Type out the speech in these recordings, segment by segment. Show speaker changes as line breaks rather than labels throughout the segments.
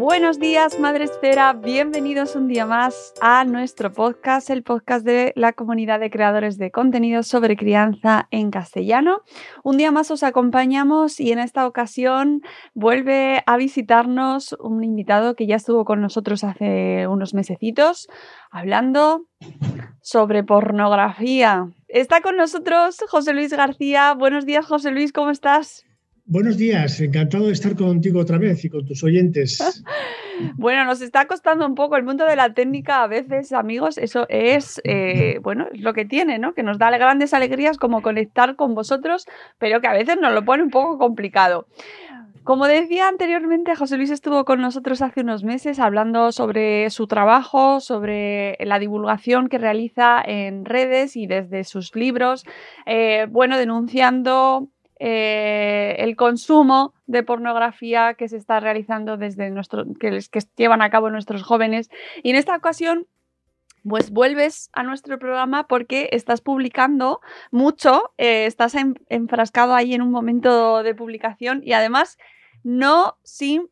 Buenos días, Madre Esfera. Bienvenidos un día más a nuestro podcast, el podcast de la comunidad de creadores de contenidos sobre crianza en castellano. Un día más os acompañamos y en esta ocasión vuelve a visitarnos un invitado que ya estuvo con nosotros hace unos mesecitos hablando sobre pornografía. Está con nosotros José Luis García. Buenos días, José Luis, ¿cómo estás?
Buenos días, encantado de estar contigo otra vez y con tus oyentes.
Bueno, nos está costando un poco el mundo de la técnica a veces, amigos. Eso es, eh, bueno, es lo que tiene, ¿no? Que nos da grandes alegrías como conectar con vosotros, pero que a veces nos lo pone un poco complicado. Como decía anteriormente, José Luis estuvo con nosotros hace unos meses hablando sobre su trabajo, sobre la divulgación que realiza en redes y desde sus libros, eh, bueno, denunciando eh, el consumo de pornografía que se está realizando desde nuestro, que, que llevan a cabo nuestros jóvenes. Y en esta ocasión pues vuelves a nuestro programa porque estás publicando mucho, eh, estás enfrascado ahí en un momento de publicación y además no sin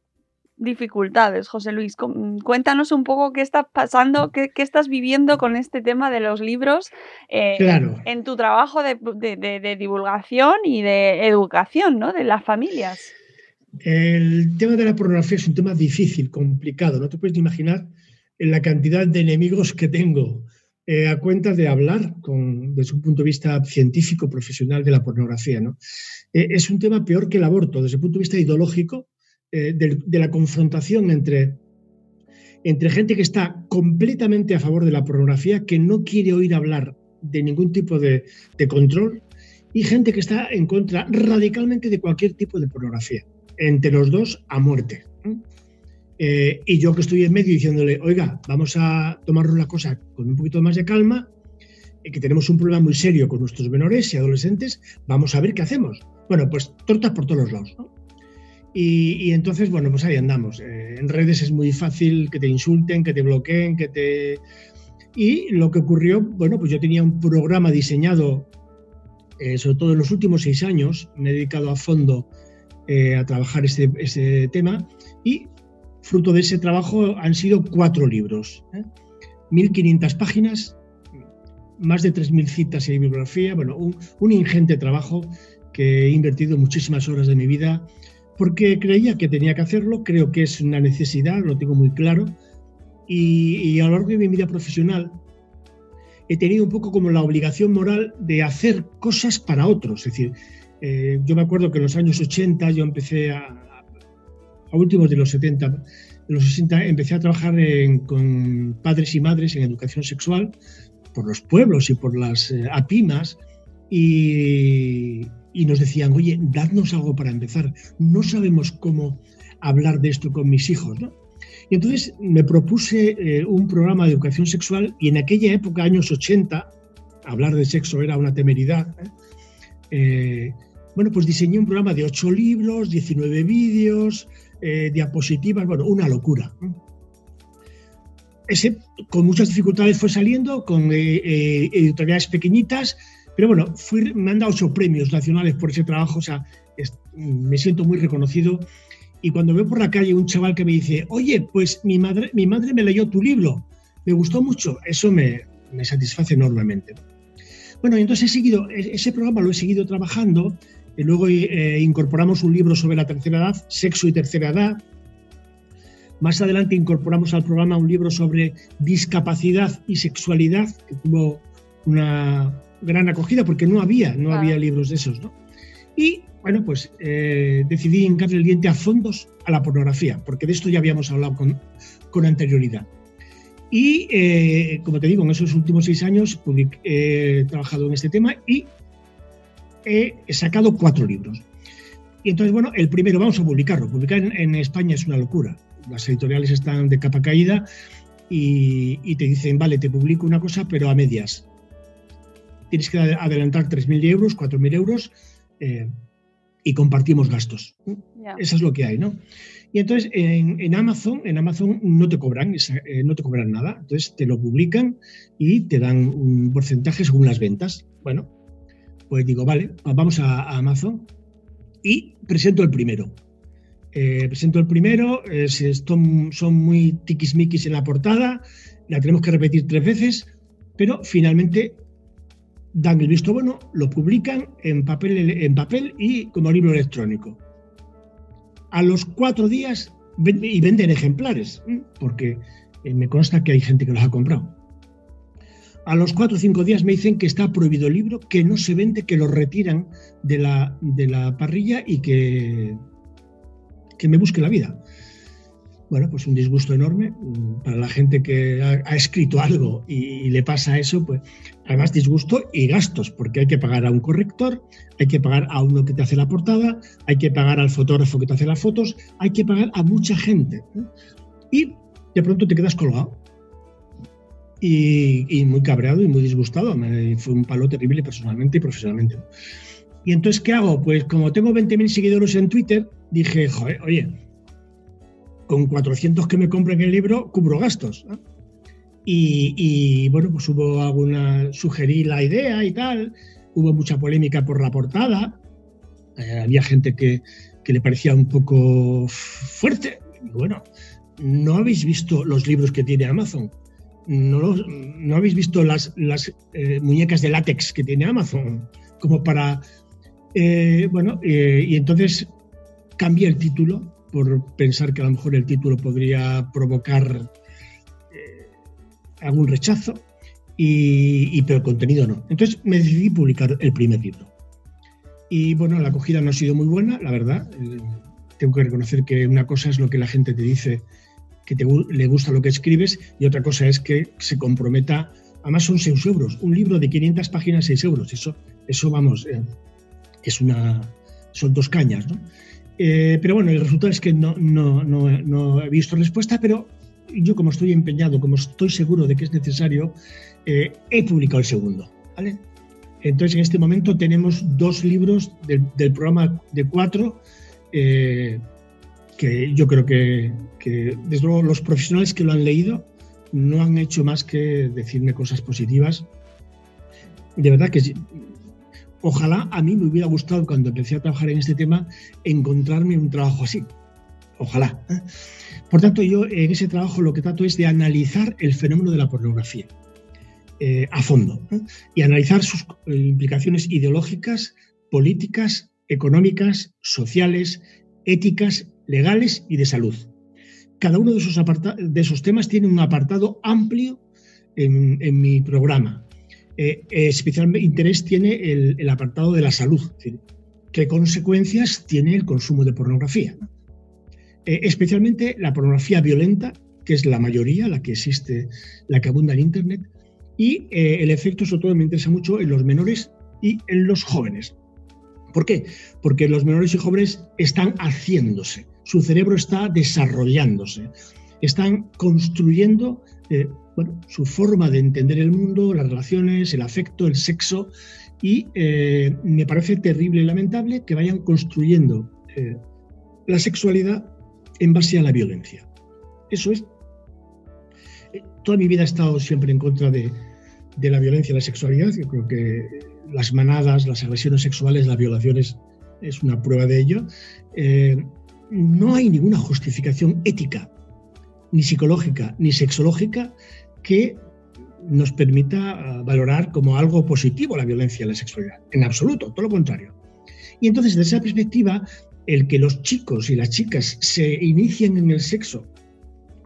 dificultades. José Luis, cuéntanos un poco qué está pasando, qué, estás viviendo con este tema de los libros
eh,
en tu trabajo de, divulgación y de educación ¿no? de las familias.
El tema de la pornografía es un tema difícil, complicado. No te puedes imaginar la cantidad de enemigos que tengo eh, a cuenta de hablar con, desde un punto de vista científico, profesional de la pornografía. ¿no? Eh, es un tema peor que el aborto, desde el punto de vista ideológico, eh, de, la confrontación entre, entre gente que está completamente a favor de la pornografía, que no quiere oír hablar de ningún tipo de, de control, y gente que está en contra radicalmente de cualquier tipo de pornografía. Entre los dos, a muerte. Eh, y yo que estoy en medio diciéndole, oiga, vamos a tomar una cosa con un poquito más de calma, y que tenemos un problema muy serio con nuestros menores y adolescentes, vamos a ver qué hacemos. Bueno, pues tortas por todos los lados. Y, entonces, bueno, pues ahí andamos. Eh, en redes es muy fácil que te insulten, que te bloqueen, que te... Y lo que ocurrió, bueno, pues yo tenía un programa diseñado, eh, sobre todo en los últimos seis años, me he dedicado a fondo a trabajar este, este tema y Fruto de ese trabajo han sido cuatro libros, 1.500 ¿eh? páginas, más de 3.000 citas y bibliografía, bueno, un, ingente trabajo que he invertido muchísimas horas de mi vida porque creía que tenía que hacerlo, creo que es una necesidad, lo tengo muy claro, y, a lo largo de mi vida profesional he tenido un poco como la obligación moral de hacer cosas para otros. Es decir, eh, yo me acuerdo que en los años 80 yo empecé a, a últimos de los 70, de los 60, empecé a trabajar con padres y madres en educación sexual por los pueblos y por las eh, apimas y, nos decían, oye, dadnos algo para empezar. No sabemos cómo hablar de esto con mis hijos, Y entonces me propuse eh, un programa de educación sexual y en aquella época, años 80, hablar de sexo era una temeridad. ¿eh? bueno, pues diseñé un programa de ocho libros, 19 vídeos, diapositivas, bueno, una locura. Ese, con muchas dificultades fue saliendo, con editoriales pequeñitas, pero bueno, me han dado ocho premios nacionales por ese trabajo, o sea, me siento muy reconocido. Y cuando veo por la calle un chaval que me dice, oye, pues mi madre, mi madre me leyó tu libro, me gustó mucho, eso me, me satisface enormemente. Bueno, entonces he seguido, e, ese programa lo he seguido trabajando, y luego eh, incorporamos un libro sobre la tercera edad, sexo y tercera edad. Más adelante incorporamos al programa un libro sobre discapacidad y sexualidad, que tuvo una, gran acogida porque no había, no había libros de esos, ¿no? Y bueno, pues eh, decidí hincarle el diente a fondos a la pornografía, porque de esto ya habíamos hablado con, con anterioridad. Y eh, como te digo, en esos últimos seis años he trabajado en este tema y he sacado cuatro libros. Y entonces, bueno, el primero vamos a publicarlo. Publicar en, España es una locura. Las editoriales están de capa caída y, y, te dicen, vale, te publico una cosa, pero a medias tienes que adelantar 3.000 euros, 4.000 euros eh, y compartimos gastos. Eso es lo que hay, ¿no? Y entonces en, Amazon, en Amazon no te cobran, eh, no te cobran nada. Entonces te lo publican y te dan un porcentaje según las ventas. Bueno, pues digo, vale, pues vamos a, Amazon y presento el primero. Eh, presento el primero, son, son muy tiquismiquis en la portada, la tenemos que repetir tres veces, pero finalmente dan el visto bueno, lo publican en papel, en papel y como libro electrónico. A los cuatro días y venden ejemplares, porque eh, me consta que hay gente que los ha comprado. A los cuatro o cinco días me dicen que está prohibido el libro, que no se vende, que lo retiran de la, de la parrilla y que, que me busque la vida bueno, pues un disgusto enorme para la gente que ha, escrito algo y, le pasa eso, pues además disgusto y gastos, porque hay que pagar a un corrector, hay que pagar a uno que te hace la portada, hay que pagar al fotógrafo que te hace las fotos, hay que pagar a mucha gente. Y de pronto te quedas colgado. Y, muy cabreado y muy disgustado. fue un palo terrible personalmente y profesionalmente. Y entonces, ¿qué hago? Pues como tengo 20.000 seguidores en Twitter, dije, joder, oye, con 400 que me compren el libro, cubro gastos. Y, bueno, pues hubo alguna, sugerí la idea y tal, hubo mucha polémica por la portada, eh, había gente que, le parecía un poco fuerte. bueno, ¿no habéis visto los libros que tiene Amazon? ¿No, no habéis visto las, las eh, muñecas de látex que tiene Amazon? Como para... Eh, bueno, y entonces cambié el título por pensar que a lo mejor el título podría provocar eh, algún rechazo, y, pero el contenido no. Entonces me decidí publicar el primer libro. Y bueno, la acogida no ha sido muy buena, la verdad. Eh, tengo que reconocer que una cosa es lo que la gente te dice, que te, le gusta lo que escribes, y otra cosa es que se comprometa. Además son 6 euros. Un libro de 500 páginas, 6 euros. Eso, eso vamos, eh, es una, son dos cañas, ¿no? Eh, pero bueno, el resultado es que no, no, no, he visto respuesta, pero yo como estoy empeñado, como estoy seguro de que es necesario, eh, he publicado el segundo. ¿vale? Entonces en este momento tenemos dos libros del programa de cuatro eh, que yo creo que, que, desde luego, los profesionales que lo han leído no han hecho más que decirme cosas positivas. De verdad que Ojalá a mí me hubiera gustado cuando empecé a trabajar en este tema encontrarme un trabajo así. Ojalá. ¿eh? Por tanto, yo en ese trabajo lo que trato es de analizar el fenómeno de la pornografía eh, a fondo ¿eh? y analizar sus implicaciones ideológicas, políticas, económicas, sociales, éticas, legales y de salud. Cada uno de esos, de esos temas tiene un apartado amplio en mi programa eh, especial interés tiene el, apartado de la salud. ¿Qué consecuencias tiene el consumo de pornografía? Eh, especialmente la pornografía violenta, que es la mayoría, la que existe, la que abunda en Internet, y eh, el efecto, sobre todo, me interesa mucho en los menores y en los jóvenes. ¿Por qué? Porque los menores y jóvenes están haciéndose, su cerebro está desarrollándose. están construyendo eh, bueno, su forma de entender el mundo, las relaciones, el afecto, el sexo, y eh, me parece terrible y lamentable que vayan construyendo eh, la sexualidad en base a la violencia. Eso es. Toda mi vida he estado siempre en contra de, de la violencia y la sexualidad. Yo creo que las manadas, las agresiones sexuales, las violaciones es una prueba de ello. no hay ninguna justificación ética ni psicológica, ni sexológica que nos permita ah, valorar como algo positivo la violencia y la sexualidad. En absoluto, todo lo contrario. Y entonces, desde esa perspectiva, el que los chicos y las chicas se inicien en el sexo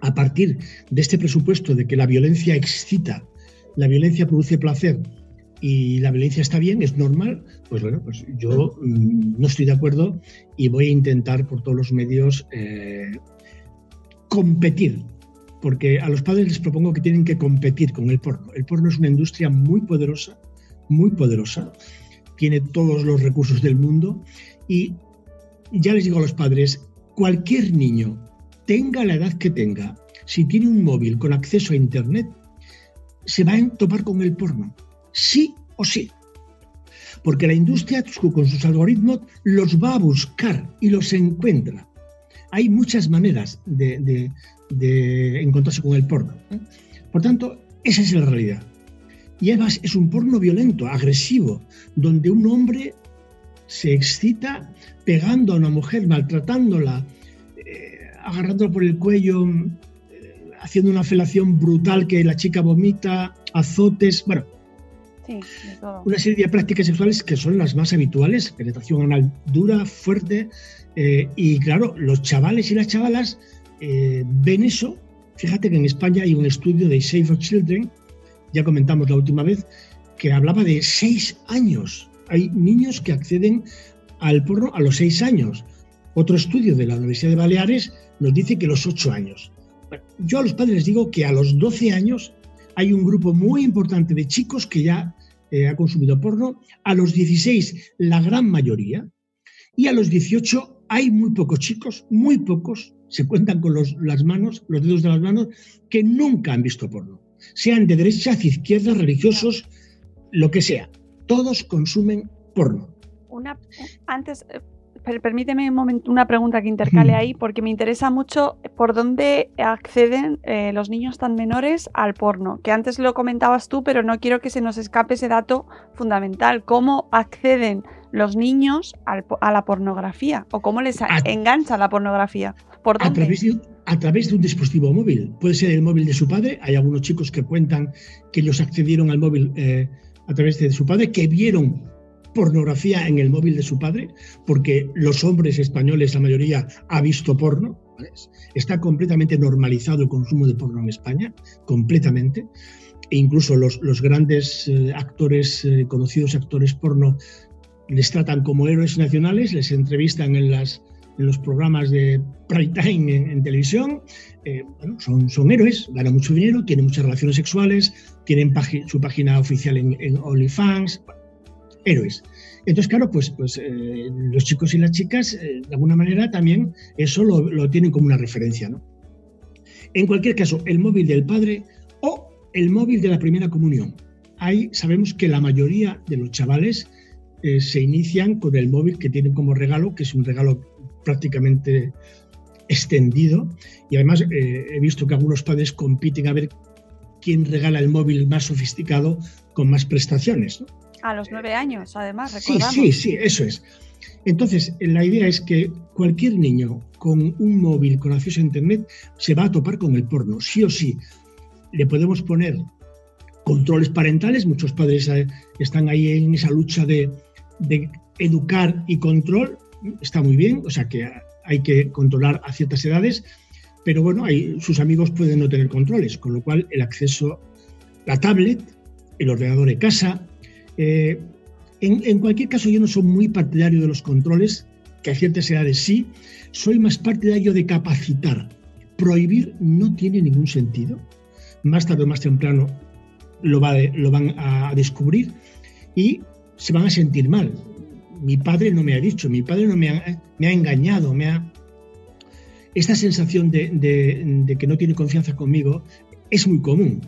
a partir de este presupuesto de que la violencia excita, la violencia produce placer y la violencia está bien, es normal, pues bueno, pues yo mm, no estoy de acuerdo y voy a intentar por todos los medios eh, competir, porque a los padres les propongo que tienen que competir con el porno. El porno es una industria muy poderosa, muy poderosa, tiene todos los recursos del mundo y ya les digo a los padres, cualquier niño, tenga la edad que tenga, si tiene un móvil con acceso a Internet, se va a topar con el porno, sí o sí. Porque la industria con sus algoritmos los va a buscar y los encuentra hay muchas maneras de, encontrarse con el porno. Por tanto, esa es la realidad. Y además es un porno violento, agresivo, donde un hombre se excita pegando a una mujer, maltratándola, eh, agarrándola por el cuello, eh, haciendo una felación brutal que la chica vomita, azotes, bueno, una serie de prácticas sexuales que son las más habituales, penetración anal dura, fuerte, eh, y claro, los chavales y las chavalas eh, ven eso. Fíjate que en España hay un estudio de Save for Children, ya comentamos la última vez, que hablaba de seis años. Hay niños que acceden al porno a los seis años. Otro estudio de la Universidad de Baleares nos dice que los ocho años. yo a los padres les digo que a los 12 años hay un grupo muy importante de chicos que ya eh, ha consumido porno. A los 16, la gran mayoría. Y a los 18 hay muy pocos chicos, muy pocos, se cuentan con las manos, los dedos de las manos, que nunca han visto porno. Sean de derecha, de izquierda, religiosos, lo que sea. Todos consumen porno.
Una, antes, permíteme un momento, una pregunta que intercale ahí, porque me interesa mucho por dónde acceden eh, los niños tan menores al porno, que antes lo comentabas tú, pero no quiero que se nos escape ese dato fundamental. ¿Cómo acceden los niños a la pornografía o cómo les engancha la pornografía. ¿Por
A, través de, a través de un dispositivo móvil. Puede ser el móvil de su padre. Hay algunos chicos que cuentan que ellos accedieron al móvil eh, a través de su padre, que vieron pornografía en el móvil de su padre, porque los hombres españoles, la mayoría, ha visto porno. Está completamente normalizado el consumo de porno en España, completamente. E incluso los, los grandes eh, actores, eh, conocidos actores porno, les tratan como héroes nacionales, les entrevistan en, las, en los programas de prime time en, televisión. Eh, bueno, son, son héroes, ganan mucho dinero, tienen muchas relaciones sexuales, tienen su página oficial en, en OnlyFans, héroes. Entonces, claro, pues, pues eh, los chicos y las chicas, eh, de alguna manera, también eso lo, lo, tienen como una referencia. ¿no? En cualquier caso, el móvil del padre o el móvil de la primera comunión. Ahí sabemos que la mayoría de los chavales eh, se inician con el móvil que tienen como regalo, que es un regalo prácticamente extendido. Y además he visto que algunos padres compiten a ver quién regala el móvil más sofisticado con más prestaciones.
A los nueve años, además, recordamos.
Sí, sí, sí, eso es. Entonces, la idea es que cualquier niño con un móvil con acceso a Internet se va a topar con el porno, sí o sí. Le podemos poner controles parentales, muchos padres eh, están ahí en esa lucha de, de educar y control está muy bien, o sea que hay que controlar a ciertas edades, pero bueno, sus amigos pueden no tener controles, con lo cual el acceso, la tablet, el ordenador de casa. Eh, en, cualquier caso, yo no soy muy partidario de los controles, que a ciertas edades sí, soy más partidario de capacitar. Prohibir no tiene ningún sentido. Más tarde o más temprano lo, va, lo van a descubrir y se van a sentir mal. Mi padre no me ha dicho, mi padre no me ha, me ha engañado, me ha... esta sensación de, que no tiene confianza conmigo es muy común.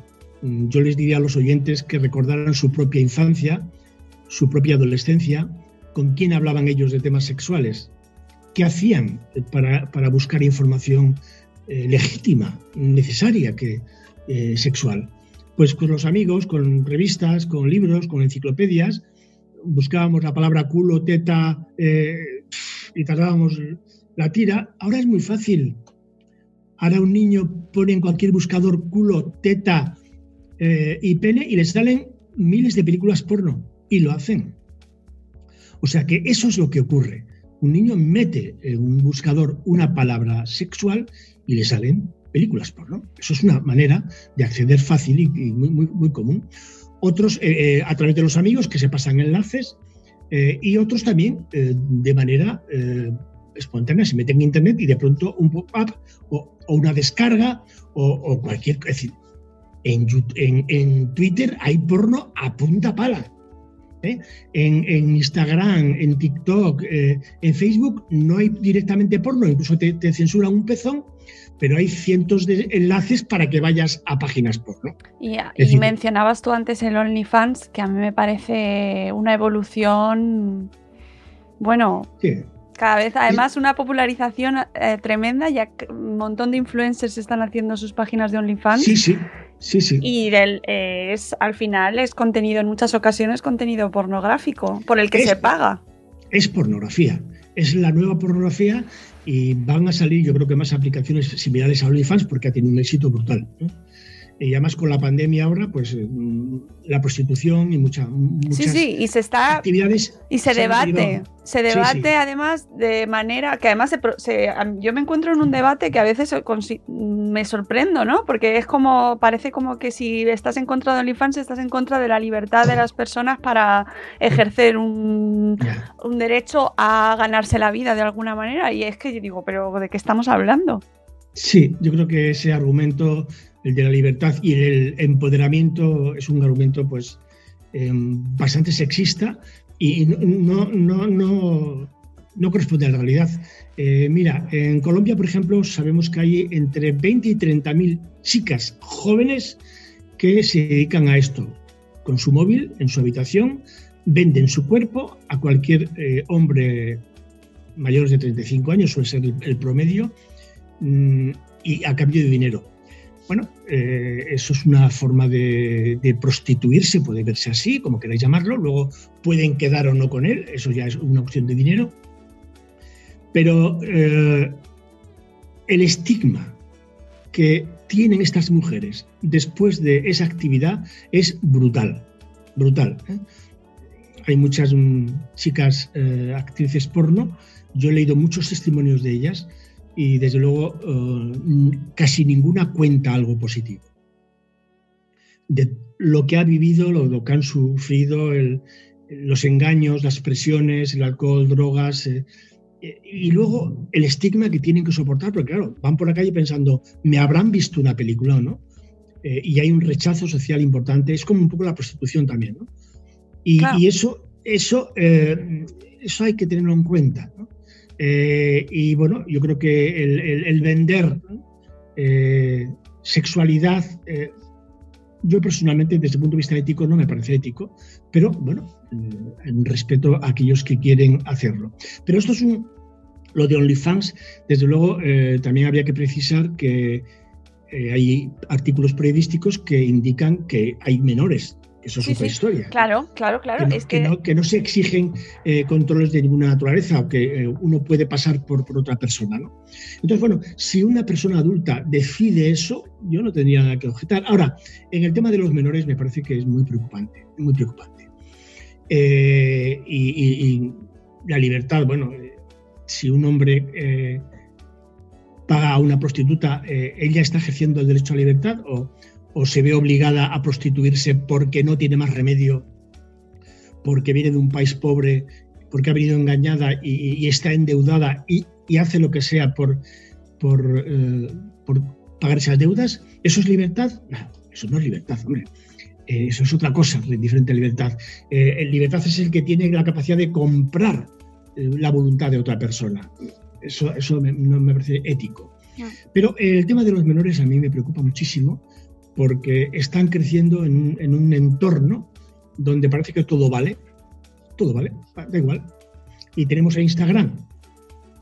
Yo les diría a los oyentes que recordaran su propia infancia, su propia adolescencia, con quién hablaban ellos de temas sexuales, qué hacían para, buscar información eh, legítima, necesaria, que, eh, sexual. Pues con los amigos, con revistas, con libros, con enciclopedias, buscábamos la palabra culo, teta eh, y tardábamos la tira. Ahora es muy fácil. Ahora un niño pone en cualquier buscador culo, teta eh, y pene y le salen miles de películas porno y lo hacen. O sea que eso es lo que ocurre. Un niño mete en un buscador una palabra sexual y le salen películas porno. Eso es una manera de acceder fácil y, muy, muy, común otros eh, eh, a través de los amigos que se pasan enlaces eh, y otros también de manera espontánea, se meten en internet y de pronto un pop-up o, una descarga o, cualquier... Es en, en, Twitter hay porno a punta pala. En, Instagram, en TikTok, en Facebook no hay directamente porno, incluso te, te censuran un pezón pero hay cientos de enlaces para que vayas a páginas porno.
Y, mencionabas tú antes el OnlyFans, que a mí me parece una evolución, bueno, cada vez, además, una popularización eh, tremenda, ya que un montón de influencers están haciendo sus páginas de OnlyFans.
Sí, sí. Sí, sí.
Y es, al final es contenido, en muchas ocasiones, contenido pornográfico, por el que se paga.
Es pornografía. Es la nueva pornografía y van a salir yo creo que más aplicaciones similares a OnlyFans porque ha tenido un éxito brutal. Y además con la pandemia ahora, pues eh, la prostitución y mucha, muchas
sí, sí, y se está,
actividades.
Y se, debate, se debate además de manera que además se, yo me encuentro en un debate que a veces me sorprendo, ¿no? Porque es como, parece como que si estás en contra de OnlyFans, estás en contra de la libertad de las personas para ejercer un, un derecho a ganarse la vida de alguna manera. Y es que yo digo, pero ¿de qué estamos hablando?
Sí, yo creo que ese argumento el de la libertad y el empoderamiento es un argumento pues em, bastante sexista y no, no, no, no corresponde a la realidad. Eh, mira, en Colombia, por ejemplo, sabemos que hay entre 20 y 30 mil chicas jóvenes que se dedican a esto. Con su móvil, en su habitación, venden su cuerpo a cualquier eh, hombre mayor de 35 años, suele ser el, promedio, mm, y a cambio de dinero. Bueno, eh, eso es una forma de, prostituirse, puede verse así, como queráis llamarlo. Luego pueden quedar o no con él, eso ya es una opción de dinero. Pero eh, el estigma que tienen estas mujeres después de esa actividad es brutal, brutal. ¿eh? Hay muchas mm, chicas actrices porno, yo he leído muchos testimonios de ellas y desde luego eh, casi ninguna cuenta algo positivo. De lo que ha vivido, lo, que han sufrido, los engaños, las presiones, el alcohol, drogas, eh, y luego el estigma que tienen que soportar, porque claro, van por la calle pensando, ¿me habrán visto una película o no? Eh, y hay un rechazo social importante, es como un poco la prostitución también, ¿no? Y, y eso, eso, eso hay que tenerlo en cuenta, ¿no? Eh, y bueno, yo creo que el, vender eh, sexualidad, eh, yo personalmente desde el punto de vista ético no me parece ético, pero bueno, en respeto a aquellos que quieren hacerlo. Pero esto es un, lo de OnlyFans, desde luego también habría que precisar que hay artículos periodísticos que indican que hay menores eso es otra historia.
Claro, claro, claro.
Que no,
es
que... no, se exigen eh, controles de ninguna naturaleza o que eh, uno puede pasar por, por otra persona. ¿no? Entonces, bueno, si una persona adulta decide eso, yo no tendría nada que objetar. Ahora, en el tema de los menores me parece que es muy preocupante, muy preocupante. Eh, y, la libertad, bueno, si un hombre paga a una prostituta, ¿ella está ejerciendo el derecho a libertad o o se ve obligada a prostituirse porque no tiene más remedio, porque viene de un país pobre, porque ha venido engañada y, está endeudada y, hace lo que sea por, por, eh, por, pagar esas deudas, ¿eso es libertad? No, eso no es libertad, hombre. Eh, eso es otra cosa, diferente a libertad. Eh, el libertad es el que tiene la capacidad de comprar la voluntad de otra persona. Eso, eso no me parece ético. Pero el tema de los menores a mí me preocupa muchísimo porque están creciendo en, en un entorno donde parece que todo vale, todo vale, da igual. Y tenemos a Instagram,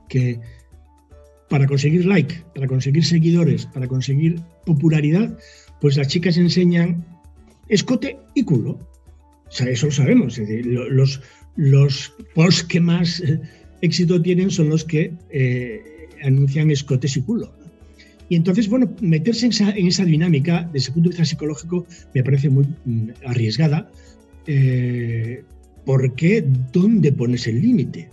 que para conseguir like, para conseguir seguidores, para conseguir popularidad, pues las chicas enseñan escote y culo. Eso lo sabemos. los, los posts que más eh, éxito tienen son los que eh, anuncian escotes y culo. Y entonces, bueno, meterse en esa, dinámica, desde el punto de vista psicológico, me parece muy mm, arriesgada, eh, porque ¿dónde pones el límite?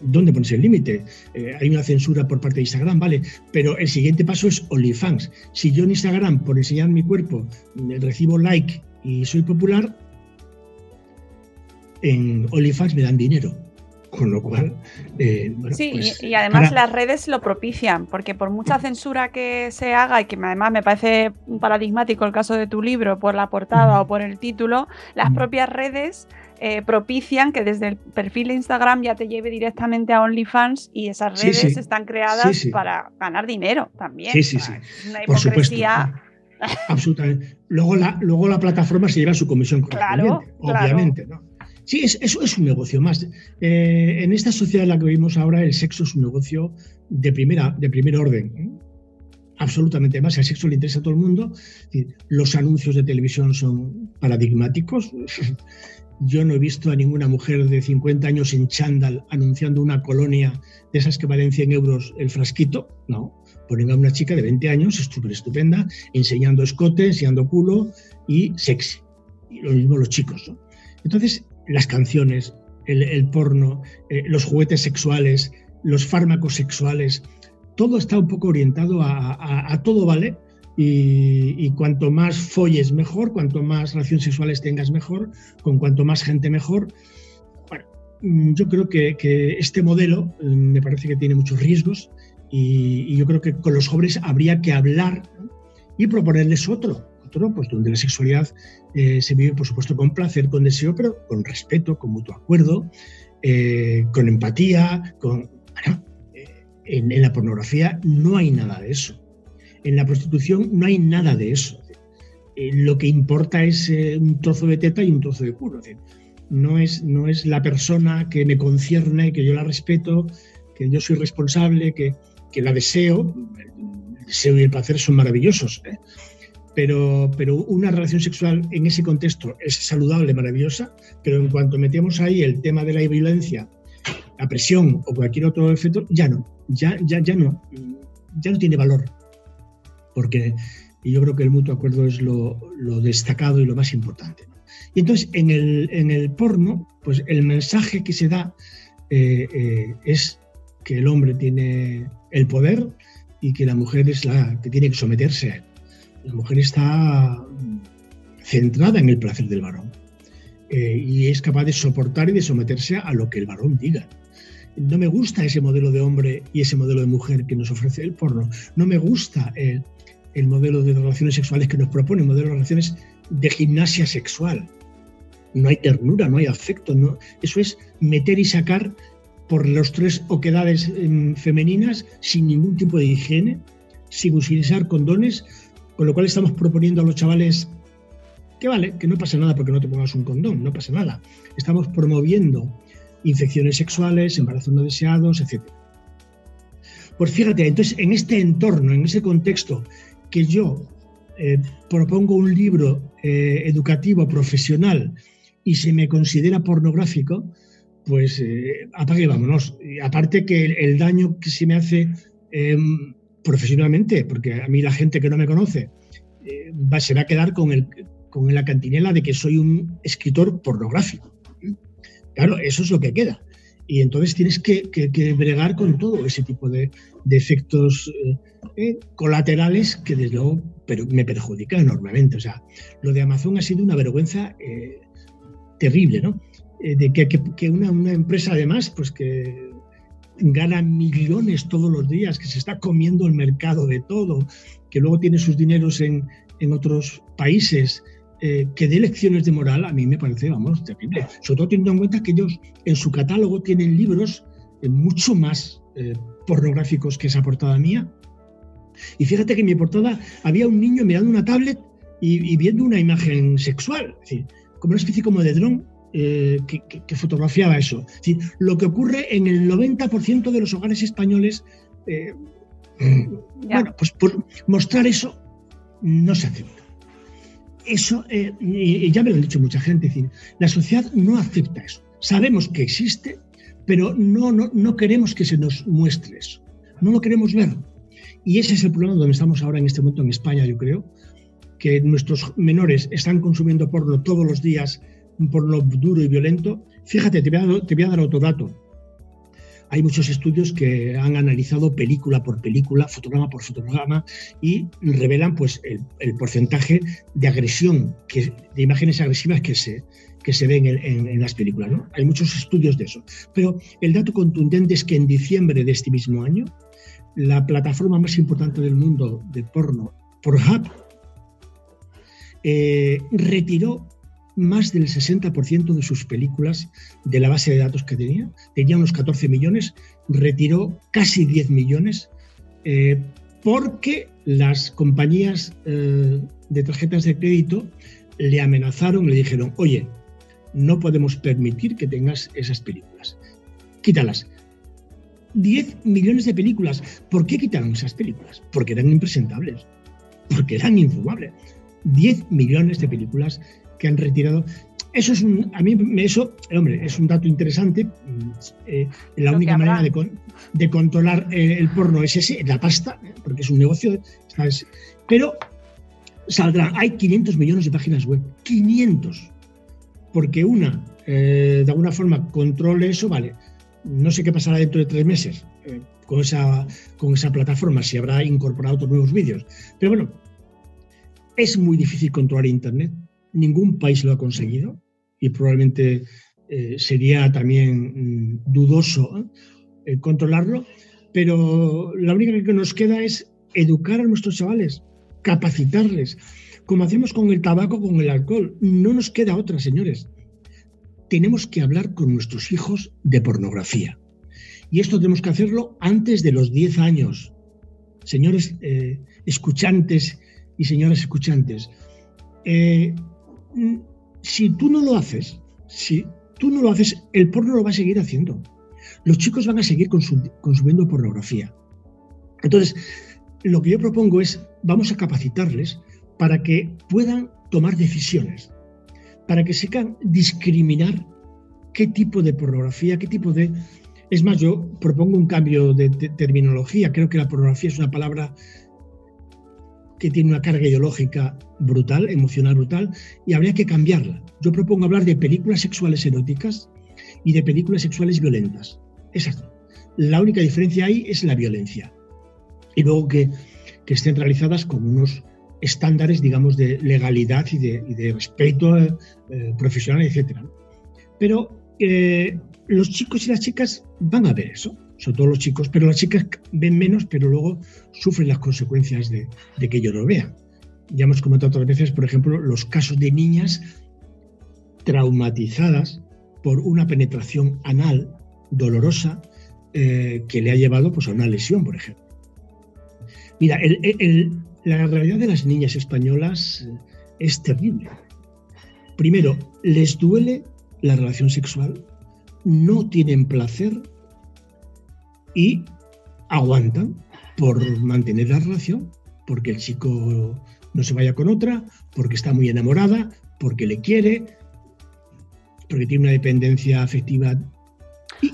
¿Dónde pones el límite? Eh, hay una censura por parte de Instagram, vale, pero el siguiente paso es OnlyFans. Si yo en Instagram, por enseñar mi cuerpo, recibo like y soy popular, en OnlyFans me dan dinero. Con lo cual.
Eh, sí, pues, y, además las redes lo propician, porque por mucha censura que se haga, y que además me parece paradigmático el caso de tu libro, por la portada o por el título, las propias redes eh, propician que desde el perfil de Instagram ya te lleve directamente a OnlyFans y esas redes están creadas para ganar dinero también.
Sí, sí, sí. Una hipocresía. Absolutamente. Luego la, luego la plataforma se lleva su comisión claro, obviamente, ¿no? Sí, eso es un negocio más. Eh, en esta sociedad en la que vivimos ahora, el sexo es un negocio de, primera, de primer orden. Absolutamente. Además, el sexo le interesa a todo el mundo. Los anuncios de televisión son paradigmáticos. Yo no he visto a ninguna mujer de 50 años en chándal anunciando una colonia de esas que valen 100 euros el frasquito. No. Ponen a una chica de 20 años, súper estupenda, enseñando escote, enseñando culo y sexy. Y lo mismo los chicos. Entonces, las canciones, el, porno, eh, los juguetes sexuales, los fármacos sexuales, todo está un poco orientado a, todo vale. Y, cuanto más folles mejor, cuanto más relaciones sexuales tengas mejor, con cuanto más gente mejor. Bueno, mm, yo creo que, este modelo mm, me parece que tiene muchos riesgos y, yo creo que con los jóvenes habría que hablar y proponerles otro, pues donde la sexualidad eh, se vive, por supuesto, con placer, con deseo, pero con respeto, con mutuo acuerdo, eh, con empatía, con... Eh, en, la pornografía no hay nada de eso. En la prostitución no hay nada de eso. lo que importa es un trozo de teta y un trozo de culo. no, es, no es la persona que me concierne, que yo la respeto, que yo soy responsable, que, que la deseo. El deseo y el placer son maravillosos pero, pero una relación sexual en ese contexto es saludable, maravillosa, pero en cuanto metemos ahí el tema de la violencia, la presión o cualquier otro efecto, ya no, ya, ya, ya no, ya no tiene valor. Porque yo creo que el mutuo acuerdo es lo, destacado y lo más importante. Y entonces en el, en el, porno, pues el mensaje que se da eh, eh, es que el hombre tiene el poder y que la mujer es la que tiene que someterse a él la mujer está centrada en el placer del varón eh, y es capaz de soportar y de someterse a lo que el varón diga. No me gusta ese modelo de hombre y ese modelo de mujer que nos ofrece el porno. No me gusta el, modelo de relaciones sexuales que nos propone, el modelo de relaciones de gimnasia sexual. No hay ternura, no hay afecto. Eso es meter y sacar por los tres oquedades em, femeninas sin ningún tipo de higiene, sin utilizar condones, con lo cual estamos proponiendo a los chavales que vale, que no pase nada porque no te pongas un condón, no pasa nada. Estamos promoviendo infecciones sexuales, embarazos no deseados, etc. Pues fíjate, entonces en este entorno, en ese contexto, que yo eh, propongo un libro eh, educativo profesional y se me considera pornográfico, pues eh, apague vámonos. Aparte que el, daño que se me hace em, profesionalmente, porque a mí la gente que no me conoce eh, va, se va a quedar con, el, con la cantinela de que soy un escritor pornográfico. Claro, eso es lo que queda. Y entonces tienes que, que, bregar con todo ese tipo de, de efectos eh, eh, colaterales que desde luego me perjudican enormemente. O sea, lo de Amazon ha sido una vergüenza terrible, ¿no? de que, que una, empresa además, pues que gana millones todos los días, que se está comiendo el mercado de todo, que luego tiene sus dineros en, en otros países, eh, que dé lecciones de moral, a mí me parece, vamos, terrible. Sobre todo teniendo en cuenta que ellos en su catálogo tienen libros eh, mucho más eh, pornográficos que esa portada mía. Y fíjate que en mi portada había un niño mirando una tablet y, viendo una imagen sexual, es decir, como una especie como de dron eh, que, fotografiaba eso. lo que ocurre en el 90% de los hogares españoles, eh, bueno, pues por mostrar eso no se acepta. Eso, eh, y ya me lo han dicho mucha gente, es decir, la sociedad no acepta eso. Sabemos que existe, pero no, no, no queremos que se nos muestre eso. No lo queremos ver. Y ese es el problema donde estamos ahora en este momento en España, yo creo, que nuestros menores están consumiendo porno todos los días, un porno duro y violento. Fíjate, te voy a, dar otro dato. Hay muchos estudios que han analizado película por película, fotograma por fotograma, y revelan pues, el, porcentaje de agresión, de imágenes agresivas que se, que se ven en, en, las películas. ¿no? Hay muchos estudios de eso. Pero el dato contundente es que en diciembre de este mismo año la plataforma más importante del mundo de porno, Pornhub, eh, retiró más del 60% de sus películas de la base de datos que tenía. Tenía unos 14 millones, retiró casi 10 millones eh, porque las compañías eh, de tarjetas de crédito le amenazaron, le dijeron, oye, no podemos permitir que tengas esas películas. Quítalas. 10 millones de películas. ¿Por qué quitaron esas películas? Porque eran impresentables, porque eran infumables. 10 millones de películas que han retirado. Eso es un, a mí eso, hombre, es un dato interesante. Mm, eh, la única manera de, controlar eh, el porno es ese, la pasta, porque es un negocio, Pero saldrá, hay 500 millones de páginas web, 500, porque una, eh, de alguna forma, controle eso, vale, no sé qué pasará dentro de tres meses eh, con, esa, con esa plataforma, si habrá incorporado otros nuevos vídeos. Pero bueno, es muy difícil controlar Internet. Ningún país lo ha conseguido y probablemente eh, sería también mm, dudoso eh, controlarlo. Pero la única que nos queda es educar a nuestros chavales, capacitarles, como hacemos con el tabaco, con el alcohol. No nos queda otra, señores tenemos que hablar con nuestros hijos de pornografía. Y esto tenemos que hacerlo antes de los 10 años. Señores eh, escuchantes y señoras escuchantes, si tú no lo haces, si tú no lo haces, el porno lo va a seguir haciendo. Los chicos van a seguir consumiendo pornografía. Entonces, lo que yo propongo es, vamos a capacitarles para que puedan tomar decisiones para que sepan discriminar qué tipo de pornografía, qué tipo de... Es más, yo propongo un cambio de, terminología. Creo que la pornografía es una palabra que tiene una carga ideológica brutal, emocional brutal, y habría que cambiarla. Yo propongo hablar de películas sexuales eróticas y de películas sexuales violentas. Exacto. La única diferencia ahí es la violencia. Y luego que, que estén realizadas con unos estándares, digamos, de legalidad y de, respeto eh, profesional, etc. Pero eh, los chicos y las chicas van a ver eso, sobre todo los chicos, pero las chicas ven menos, pero luego sufren las consecuencias de, que ellos lo vean. Ya hemos comentado otras veces, por ejemplo, los casos de niñas traumatizadas por una penetración anal dolorosa eh, que le ha llevado pues, a una lesión, por ejemplo. Mira, la realidad de las niñas españolas eh, es terrible. Primero, les duele la relación sexual, no tienen placer y aguantan por mantener la relación, porque el chico no se vaya con otra, porque está muy enamorada, porque le quiere, porque tiene una dependencia afectiva y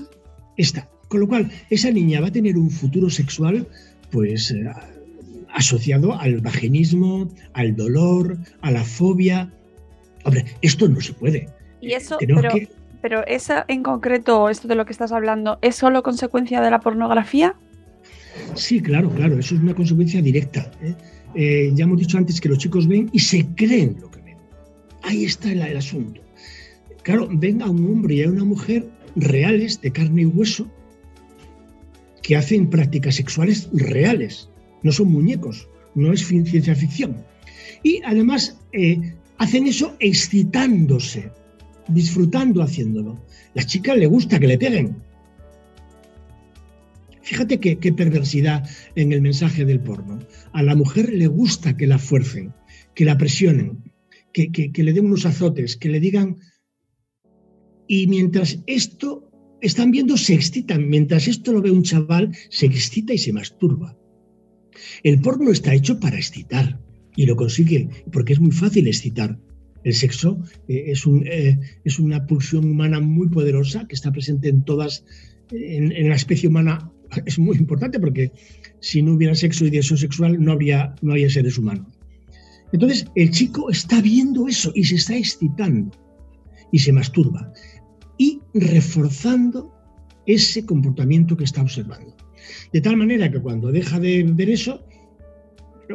está. Con lo cual, esa niña va a tener un futuro sexual, pues eh, asociado al vaginismo, al dolor, a la fobia. Hombre, esto no se puede.
Y eso, pero, pero esa en concreto, esto de lo que estás hablando, ¿es solo consecuencia de la pornografía?
Sí, claro, claro, eso es una consecuencia directa. ¿eh? Eh, ya hemos dicho antes que los chicos ven y se creen lo que ven. Ahí está el, asunto. Claro, ven a un hombre y a una mujer reales, de carne y hueso, que hacen prácticas sexuales reales no son muñecos, no es ciencia ficción. Y además eh, hacen eso excitándose, disfrutando haciéndolo. A la chica le gusta que le peguen. Fíjate qué, perversidad en el mensaje del porno. A la mujer le gusta que la fuercen, que la presionen, que, que le den unos azotes, que le digan... Y mientras esto están viendo, se excitan. Mientras esto lo ve un chaval, se excita y se masturba. El porno está hecho para excitar y lo consigue porque es muy fácil excitar. El sexo eh, eh, es, una pulsión humana muy poderosa que está presente en todas, en, la especie humana es muy importante porque si no hubiera sexo y deseo sexual no habría, no habría seres humanos. Entonces el chico está viendo eso y se está excitando y se masturba y reforzando ese comportamiento que está observando. De tal manera que cuando deja de ver eso,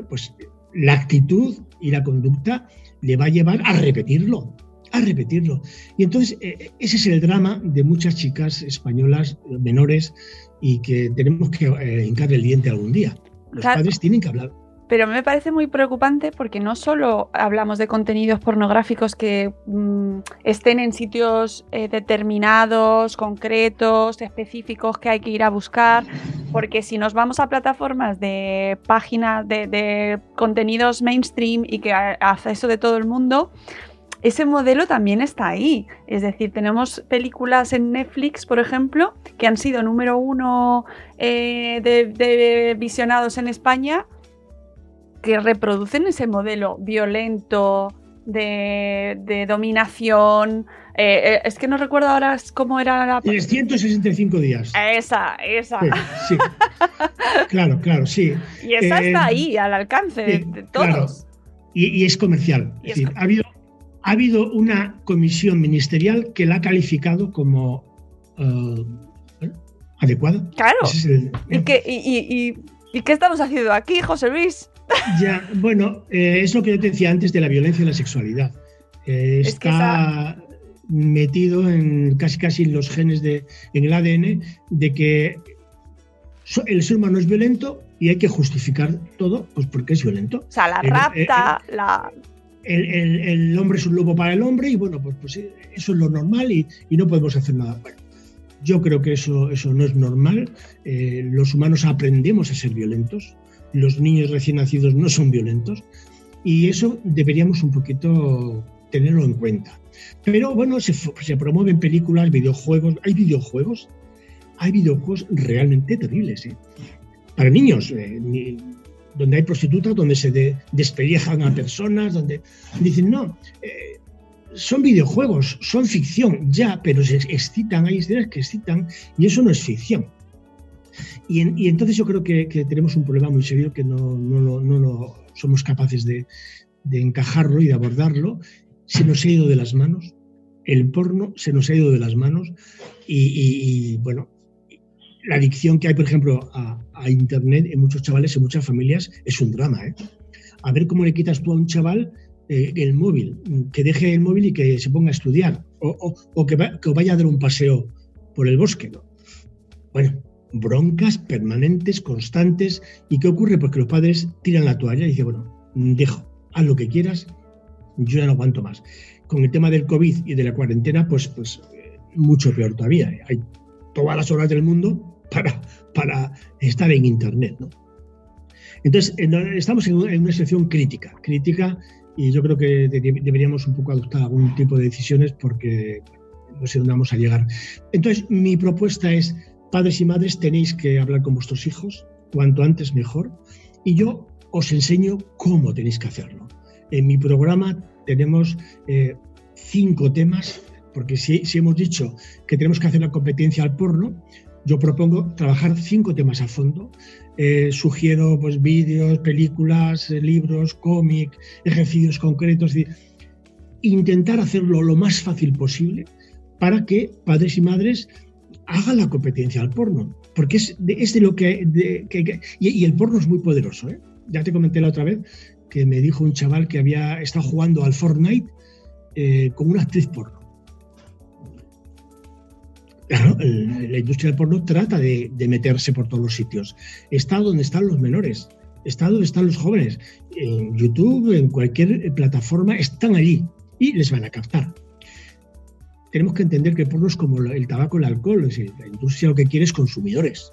pues la actitud y la conducta le va a llevar a repetirlo, a repetirlo. Y entonces eh, ese es el drama de muchas chicas españolas menores y que tenemos que eh, hincar el diente algún día. Los padres tienen que hablar.
Pero me parece muy preocupante porque no solo hablamos de contenidos pornográficos que mm, estén en sitios eh, determinados, concretos, específicos que hay que ir a buscar, porque si nos vamos a plataformas de páginas de, contenidos mainstream y que hace eso de todo el mundo, ese modelo también está ahí. Es decir, tenemos películas en Netflix, por ejemplo, que han sido número uno eh, de visionados en España que reproducen ese modelo violento de, dominación. Eh, eh, es que no recuerdo ahora cómo era la.
365 días.
Esa, esa.
Sí, claro, claro, sí.
Y esa está eh, ahí, al alcance de, todos.
Y, es comercial. es decir, ha, habido, ha habido una comisión ministerial que la ha calificado como adecuada.
Claro. ¿Y, qué, y, qué estamos haciendo aquí, José Luis?
Ya, bueno, eh, es lo que yo te decía antes de la violencia y la sexualidad. Eh, está metido en casi casi en los genes de, en el ADN de que el ser humano es violento y hay que justificar todo, pues porque es violento.
O sea, la rapta, la
el, hombre es un lobo para el hombre y bueno, pues, pues eso es lo normal y, no podemos hacer nada. Bueno, yo creo que eso, eso no es normal. Eh, los humanos aprendemos a ser violentos los niños recién nacidos no son violentos y eso deberíamos un poquito tenerlo en cuenta. Pero bueno, se, promueven películas, videojuegos, hay videojuegos, hay videojuegos realmente terribles, ¿eh? para niños, eh, donde hay prostitutas, donde se de, a personas, donde dicen, no, eh, son videojuegos, son ficción, ya, pero se excitan, hay escenas que excitan y eso no es ficción. Y, entonces yo creo que, tenemos un problema muy serio que no, no, somos capaces de, encajarlo y de abordarlo. Se nos ha ido de las manos. El porno se nos ha ido de las manos. Y, bueno, la adicción que hay, por ejemplo, a, Internet en muchos chavales, en muchas familias, es un drama. ¿eh? A ver cómo le quitas tú a un chaval eh, el móvil, que deje el móvil y que se ponga a estudiar, o, que, que, vaya a dar un paseo por el bosque. ¿no? Bueno, broncas permanentes, constantes. ¿Y qué ocurre? Pues que los padres tiran la toalla y dicen, bueno, dejo, haz lo que quieras, yo ya no aguanto más. Con el tema del COVID y de la cuarentena, pues, pues mucho peor todavía. Hay todas las horas del mundo para, para estar en Internet. ¿no? Entonces, estamos en una situación crítica, crítica, y yo creo que deberíamos un poco adoptar algún tipo de decisiones porque no sé dónde vamos a llegar. Entonces, mi propuesta es Padres y madres tenéis que hablar con vuestros hijos, cuanto antes mejor, y yo os enseño cómo tenéis que hacerlo. En mi programa tenemos eh, cinco temas, porque si, hemos dicho que tenemos que hacer la competencia al porno, yo propongo trabajar cinco temas a fondo. Eh, sugiero pues, vídeos, películas, eh, libros, cómics, ejercicios concretos, intentar hacerlo lo más fácil posible para que padres y madres haga la competencia al porno, porque es de, lo que... y, el porno es muy poderoso. ¿eh? Ya te comenté la otra vez que me dijo un chaval que había estado jugando al Fortnite eh, con una actriz porno. Claro, la industria del porno trata de, meterse por todos los sitios. Está donde están los menores, está donde están los jóvenes. En YouTube, en cualquier plataforma, están allí y les van a captar tenemos que entender que el porno es como el tabaco, el alcohol, la industria lo que quiere es consumidores.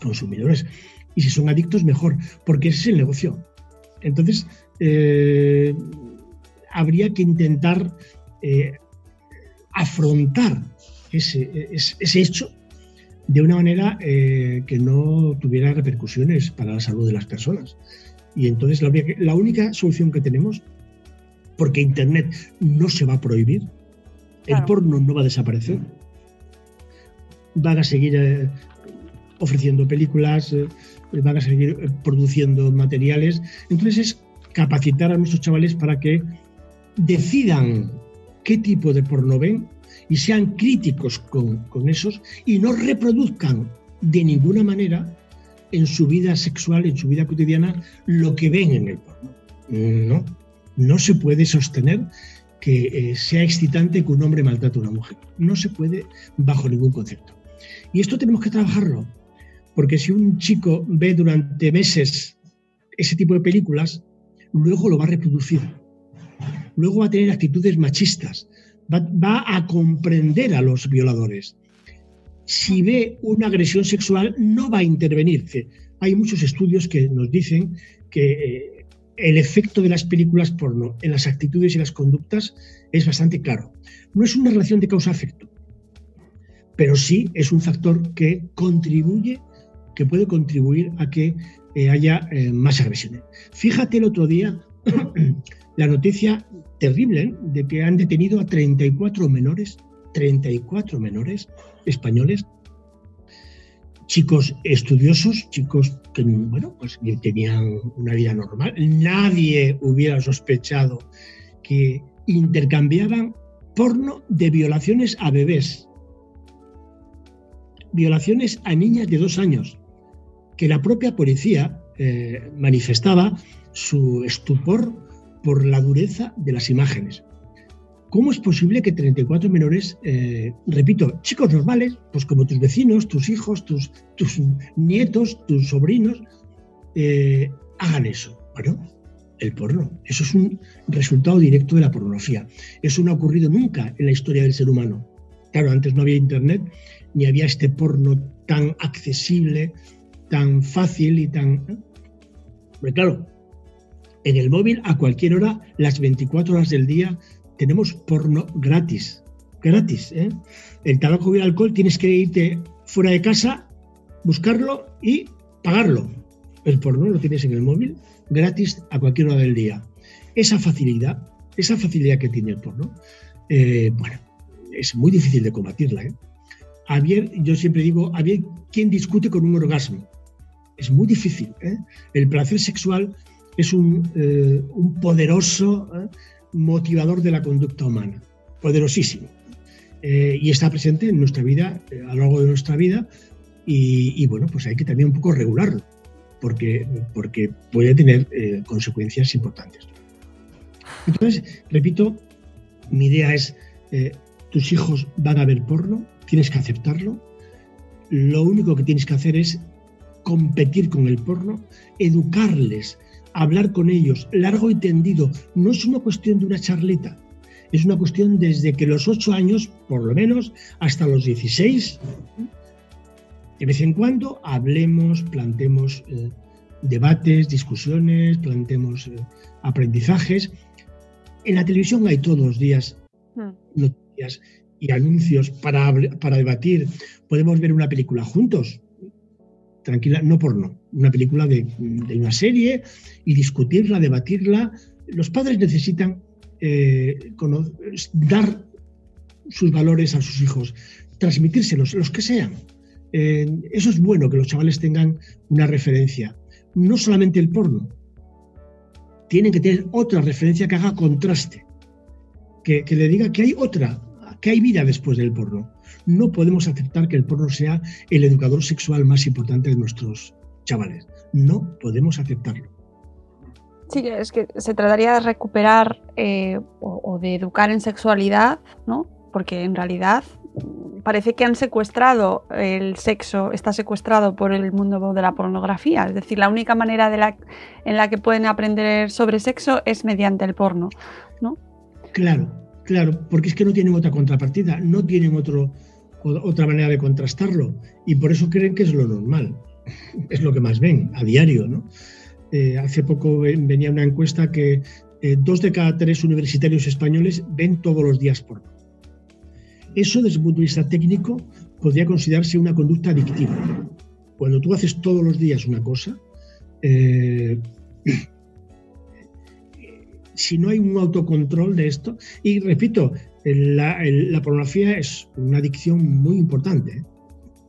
consumidores. Y si son adictos, mejor, porque ese es el negocio. Entonces, eh, habría que intentar eh, afrontar ese, ese, hecho de una manera eh, que no tuviera repercusiones para la salud de las personas. Y entonces la, la, única solución que tenemos, porque Internet no se va a prohibir, el porno no va a desaparecer, van a seguir ofreciendo películas, van a seguir produciendo materiales. Entonces es capacitar a nuestros chavales para que decidan qué tipo de porno ven y sean críticos con, esos y no reproduzcan de ninguna manera en su vida sexual, en su vida cotidiana, lo que ven en el porno. No, no se puede sostener que eh, sea excitante que un hombre maltrate a una mujer. No se puede bajo ningún concepto. Y esto tenemos que trabajarlo, porque si un chico ve durante meses ese tipo de películas, luego lo va a reproducir. Luego va a tener actitudes machistas, va, a comprender a los violadores. Si ve una agresión sexual, no va a intervenir. Hay muchos estudios que nos dicen que eh, el efecto de las películas porno en las actitudes y las conductas es bastante claro. No es una relación de causa-efecto, pero sí es un factor que contribuye, que puede contribuir a que eh, haya eh, más agresiones. Fíjate el otro día la noticia terrible de que han detenido a 34 menores, 34 menores españoles, chicos estudiosos, chicos que bueno, pues tenían una vida normal. Nadie hubiera sospechado que intercambiaban porno de violaciones a bebés, violaciones a niñas de dos años, que la propia policía eh, manifestaba su estupor por la dureza de las imágenes. ¿Cómo es posible que 34 menores, eh, repito, chicos normales, pues como tus vecinos, tus hijos, tus, nietos, tus sobrinos, eh, hagan eso? Bueno, el porno. Eso es un resultado directo de la pornografía. Eso no ha ocurrido nunca en la historia del ser humano. Claro, antes no había internet, ni había este porno tan accesible, tan fácil y tan... Pero claro, en el móvil a cualquier hora, las 24 horas del día, tenemos porno gratis. Gratis. ¿eh? El tabaco y el alcohol tienes que irte fuera de casa, buscarlo y pagarlo. El porno lo tienes en el móvil gratis a cualquier hora del día. Esa facilidad, esa facilidad que tiene el porno, eh, bueno, es muy difícil de combatirla. ¿eh? yo siempre digo, había quien discute con un orgasmo. Es muy difícil. ¿eh? El placer sexual es un, poderoso. Motivador de la conducta humana, poderosísimo. Eh, y está presente en nuestra vida, a lo largo de nuestra vida, y, bueno, pues hay que también un poco regularlo, porque, porque puede tener consecuencias importantes. Entonces, repito, mi idea es, tus hijos van a ver porno, tienes que aceptarlo, lo único que tienes que hacer es competir con el porno, educarles hablar con ellos largo y tendido. No es una cuestión de una charleta, es una cuestión desde que los ocho años, por lo menos, hasta los 16. De vez en cuando hablemos, plantemos eh, debates, discusiones, plantemos eh, aprendizajes. En la televisión hay todos los días hmm. noticias y anuncios para, para debatir. Podemos ver una película juntos, tranquila, no porno, una película de, una serie y discutirla, debatirla. Los padres necesitan eh, dar sus valores a sus hijos, transmitírselos, los que sean. Eh, eso es bueno que los chavales tengan una referencia, no solamente el porno, tienen que tener otra referencia que haga contraste, que, que le diga que hay otra, que hay vida después del porno no podemos aceptar que el porno sea el educador sexual más importante de nuestros chavales. No podemos aceptarlo.
Sí, es que se trataría de recuperar eh, o, de educar en sexualidad, ¿no? Porque en realidad parece que han secuestrado el sexo, está secuestrado por el mundo de la pornografía. Es decir, la única manera de la, en la que pueden aprender sobre sexo es mediante el porno, ¿no?
Claro, claro, porque es que no tienen otra contrapartida, no tienen otro, otra manera de contrastarlo y por eso creen que es lo normal. es lo que más ven a diario. ¿no? Eh, hace poco venía una encuesta que eh, dos de cada tres universitarios españoles ven todos los días porno. Eso desde el punto de vista técnico podría considerarse una conducta adictiva. Cuando tú haces todos los días una cosa, eh, si no hay un autocontrol de esto, y repito, la, pornografía es una adicción muy importante, ¿eh?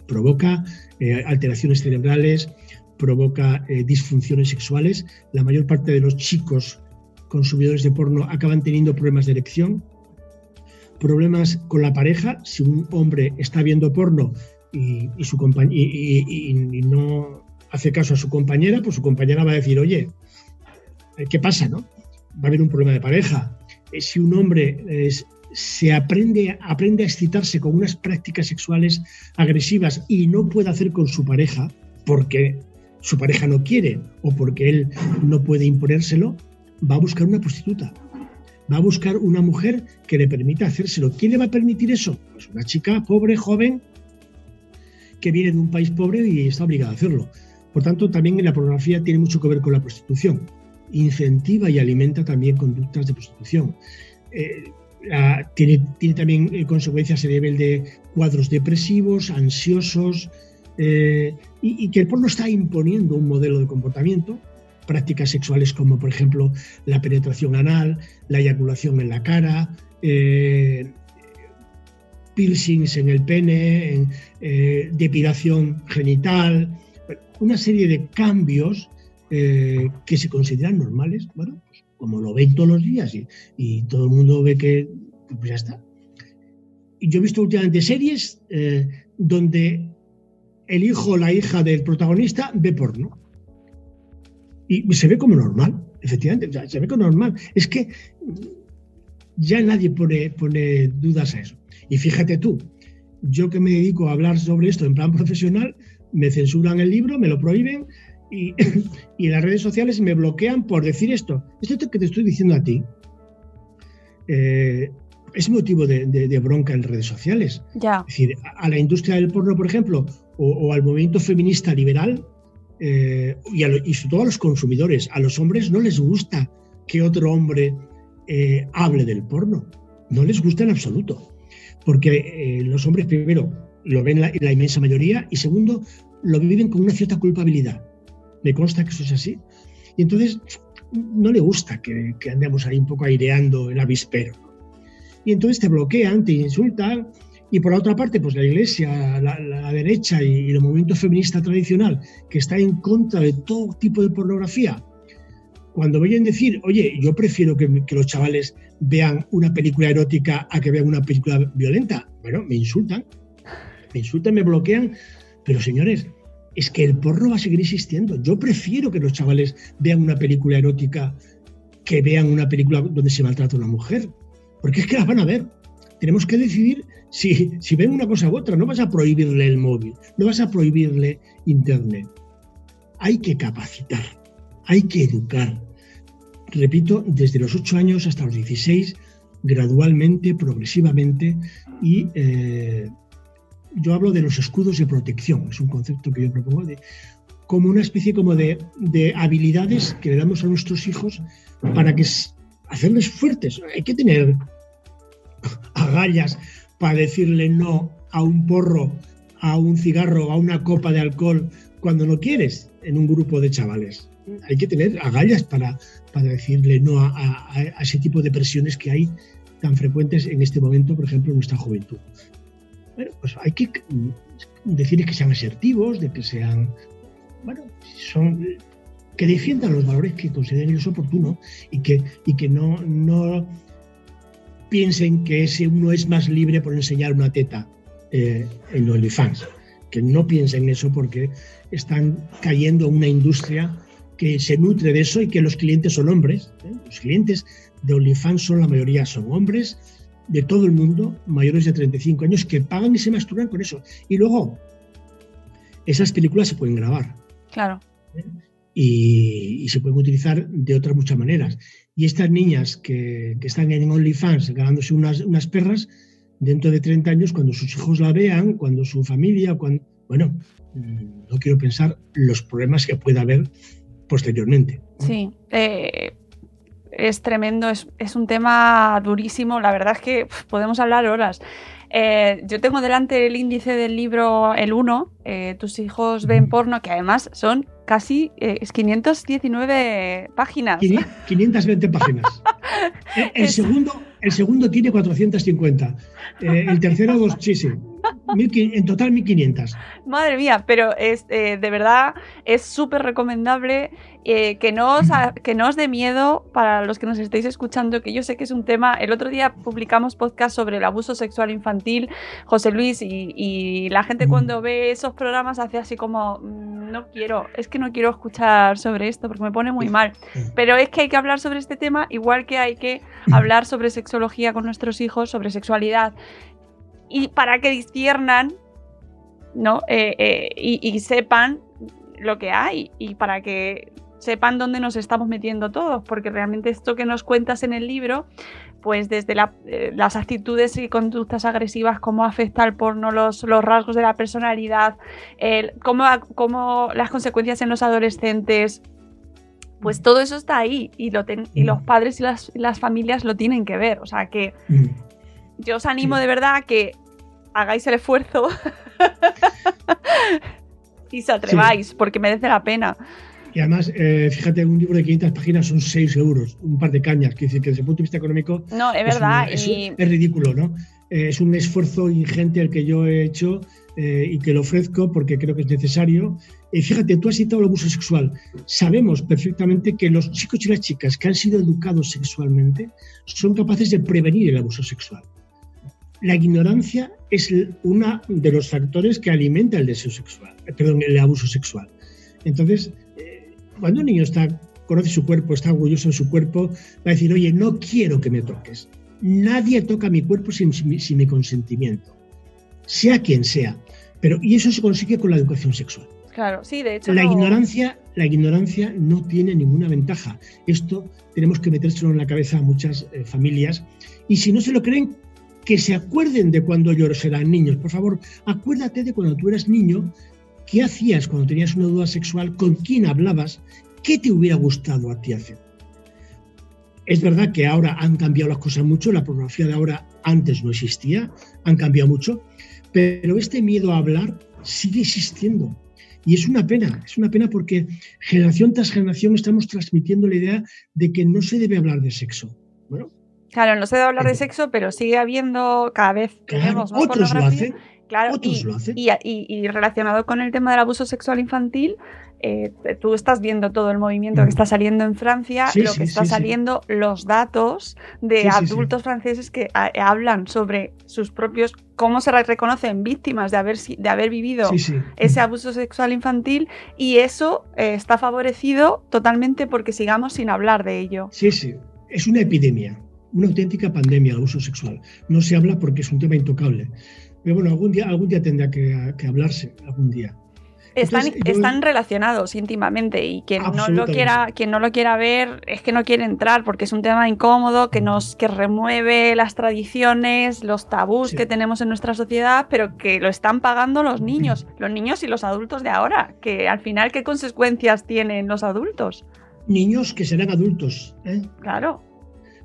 provoca eh, alteraciones cerebrales, provoca disfunciones sexuales. La mayor parte de los chicos consumidores de porno acaban teniendo problemas de erección, problemas con la pareja. Si un hombre está viendo porno y, no hace caso a su compañera, pues su compañera va a decir, oye, ¿qué pasa? No? Va a haber un problema de pareja. Eh, si un hombre se aprende, aprende a excitarse con unas prácticas sexuales agresivas y no puede hacer con su pareja porque su pareja no quiere o porque él no puede imponérselo, va a buscar una prostituta va a buscar una mujer que le permita hacérselo. ¿Quién le va a permitir eso? Pues una chica pobre, joven, que viene de un país pobre y está obligada a hacerlo. Por tanto, también la pornografía tiene mucho que ver con la prostitución. Incentiva y alimenta también conductas de prostitución. Eh, tiene, también eh, consecuencias a nivel de cuadros depresivos, ansiosos, eh, y, que el porno está imponiendo un modelo de comportamiento prácticas sexuales como por ejemplo la penetración anal, la eyaculación en la cara, piercings en el pene, eh, depilación genital, una serie de cambios eh, que se consideran normales, bueno, pues como lo ven todos los días y, todo el mundo ve que pues ya está. Y yo he visto últimamente series donde el hijo o la hija del protagonista ve porno y se ve como normal, efectivamente, se ve como normal. Es que ya nadie pone, pone dudas a eso. Y fíjate tú, yo que me dedico a hablar sobre esto en plan profesional, me censuran el libro, me lo prohíben y, y las redes sociales me bloquean por decir esto. Esto que te estoy diciendo a ti eh, es motivo de, bronca en redes sociales.
Ya.
Es decir, a la industria del porno, por ejemplo, o al movimiento feminista liberal, eh, y, a sobre todo a los consumidores, a los hombres no les gusta que otro hombre eh, hable del porno, no les gusta en absoluto, porque los hombres primero lo ven la, la, inmensa mayoría y segundo lo viven con una cierta culpabilidad. Me consta que eso es así. Y entonces no le gusta que, que andemos ahí un poco aireando el avispero. Y entonces te bloquean, te insultan, y por la otra parte, pues la Iglesia, la, derecha y, el movimiento feminista tradicional, que está en contra de todo tipo de pornografía, cuando a decir, oye, yo prefiero que, los chavales vean una película erótica a que vean una película violenta, bueno, me insultan, me insultan, me bloquean, pero señores, es que el porno va a seguir existiendo. Yo prefiero que los chavales vean una película erótica que vean una película donde se maltrata a una mujer, porque es que las van a ver. Tenemos que decidir si, si ven una cosa u otra, no vas a prohibirle el móvil, no vas a prohibirle Internet. Hay que capacitar, hay que educar. Repito, desde los 8 años hasta los 16, gradualmente, progresivamente, y eh, yo hablo de los escudos de protección, es un concepto que yo propongo, de, como una especie como de, de habilidades que le damos a nuestros hijos para que hacerles fuertes. Hay que tener agallas para decirle no a un porro, a un cigarro, a una copa de alcohol cuando no quieres en un grupo de chavales. Hay que tener agallas para, para decirle no a, ese tipo de presiones que hay tan frecuentes en este momento, por ejemplo, en nuestra juventud. Bueno, pues hay que decirles que sean asertivos, de que sean, bueno, son, que defiendan los valores que consideren ellos oportunos y que, y que no, no piensen que ese uno es más libre por enseñar una teta eh, en OnlyFans. Que no piensen eso porque están cayendo en una industria que se nutre de eso y que los clientes son hombres. ¿eh? Los clientes de OnlyFans son la mayoría, son hombres de todo el mundo, mayores de 35 años, que pagan y se masturban con eso. Y luego, esas películas se pueden grabar.
Claro.
¿Eh? Y, y, se pueden utilizar de otras muchas maneras. Y estas niñas que, están en OnlyFans ganándose unas, unas perras, dentro de 30 años, cuando sus hijos la vean, cuando su familia, cuando, bueno, mm, no quiero pensar los problemas que pueda haber posteriormente.
Sí, eh, es tremendo, es, es, un tema durísimo, la verdad es que podemos hablar horas. Eh, yo tengo delante el índice del libro El 1, eh, Tus hijos ven porno, que además son casi eh, 519 páginas.
520 páginas. el, el segundo, el segundo tiene 450. Eh, el tercero, dos, sí, sí en total 1500.
Madre mía, pero es, eh, de verdad es súper recomendable eh, que, no os, que no os dé miedo para los que nos estéis escuchando, que yo sé que es un tema. El otro día publicamos podcast sobre el abuso sexual infantil, José Luis, y, la gente cuando ve esos programas hace así como, mm, no quiero, es que no quiero escuchar sobre esto porque me pone muy mal. Pero es que hay que hablar sobre este tema, igual que hay que hablar sobre sexología con nuestros hijos, sobre sexualidad y para que disciernan ¿no? Eh, eh, y, sepan lo que hay y para que sepan dónde nos estamos metiendo todos, porque realmente esto que nos cuentas en el libro, pues desde eh, las actitudes y conductas agresivas, cómo afecta el porno, los, los rasgos de la personalidad, el, cómo, cómo, las consecuencias en los adolescentes, pues todo eso está ahí y, lo y los padres y las, las, familias lo tienen que ver. O sea que yo os animo de verdad a que hagáis el esfuerzo y se atreváis, porque merece la pena.
Y además, eh, fíjate, un libro de 500 páginas son 6 euros, un par de cañas, que, que desde el punto de vista económico...
No, es verdad.
Es, ridículo, ¿no? Eh, es un esfuerzo ingente el que yo he hecho eh, y que lo ofrezco porque creo que es necesario. Y fíjate, tú has citado el abuso sexual. Sabemos perfectamente que los chicos y las chicas que han sido educados sexualmente son capaces de prevenir el abuso sexual la ignorancia es uno de los factores que alimenta el deseo sexual, eh, perdón, el abuso sexual. Entonces, eh, cuando un niño está, conoce su cuerpo, está orgulloso de su cuerpo, va a decir, oye, no quiero que me toques. Nadie toca mi cuerpo sin, mi consentimiento, sea quien sea. Pero, y eso se consigue con la educación sexual.
Claro, sí, de hecho.
La, ignorancia, la ignorancia no tiene ninguna ventaja. Esto tenemos que metérselo en la cabeza a muchas eh, familias. Y si no se lo creen, que se acuerden de cuando ellos eran niños. Por favor, acuérdate de cuando tú eras niño, qué hacías cuando tenías una duda sexual, con quién hablabas, qué te hubiera gustado a ti hacer. Es verdad que ahora han cambiado las cosas mucho, la pornografía de ahora antes no existía, han cambiado mucho, pero este miedo a hablar sigue existiendo. Y es una pena, es una pena porque generación tras generación estamos transmitiendo la idea de que no se debe hablar de sexo. Bueno,
Claro, no se debe hablar de sexo, pero sigue habiendo cada vez
tenemos más otros pornografía. Lo hacen,
claro,
otros
y,
lo hacen.
Y, relacionado con el tema del abuso sexual infantil, eh, tú estás viendo todo el movimiento que está saliendo en Francia, lo que está saliendo, los datos de adultos franceses que hablan sobre sus propios, cómo se reconocen víctimas de haber, de haber vivido ese abuso sexual infantil y eso eh, está favorecido totalmente porque sigamos sin hablar de ello.
Sí, sí, es una epidemia una auténtica pandemia el abuso sexual. No se habla porque es un tema intocable. Pero bueno, algún día, algún día tendrá que, hablarse, algún día.
Están, están, relacionados íntimamente y quien no, lo quiera, quien no lo quiera ver es que no quiere entrar porque es un tema incómodo que nos que remueve las tradiciones, los tabús que tenemos en nuestra sociedad, pero que lo están pagando los niños, los niños y los adultos de ahora, que al final qué consecuencias tienen los adultos.
Niños que serán adultos. ¿eh?
Claro.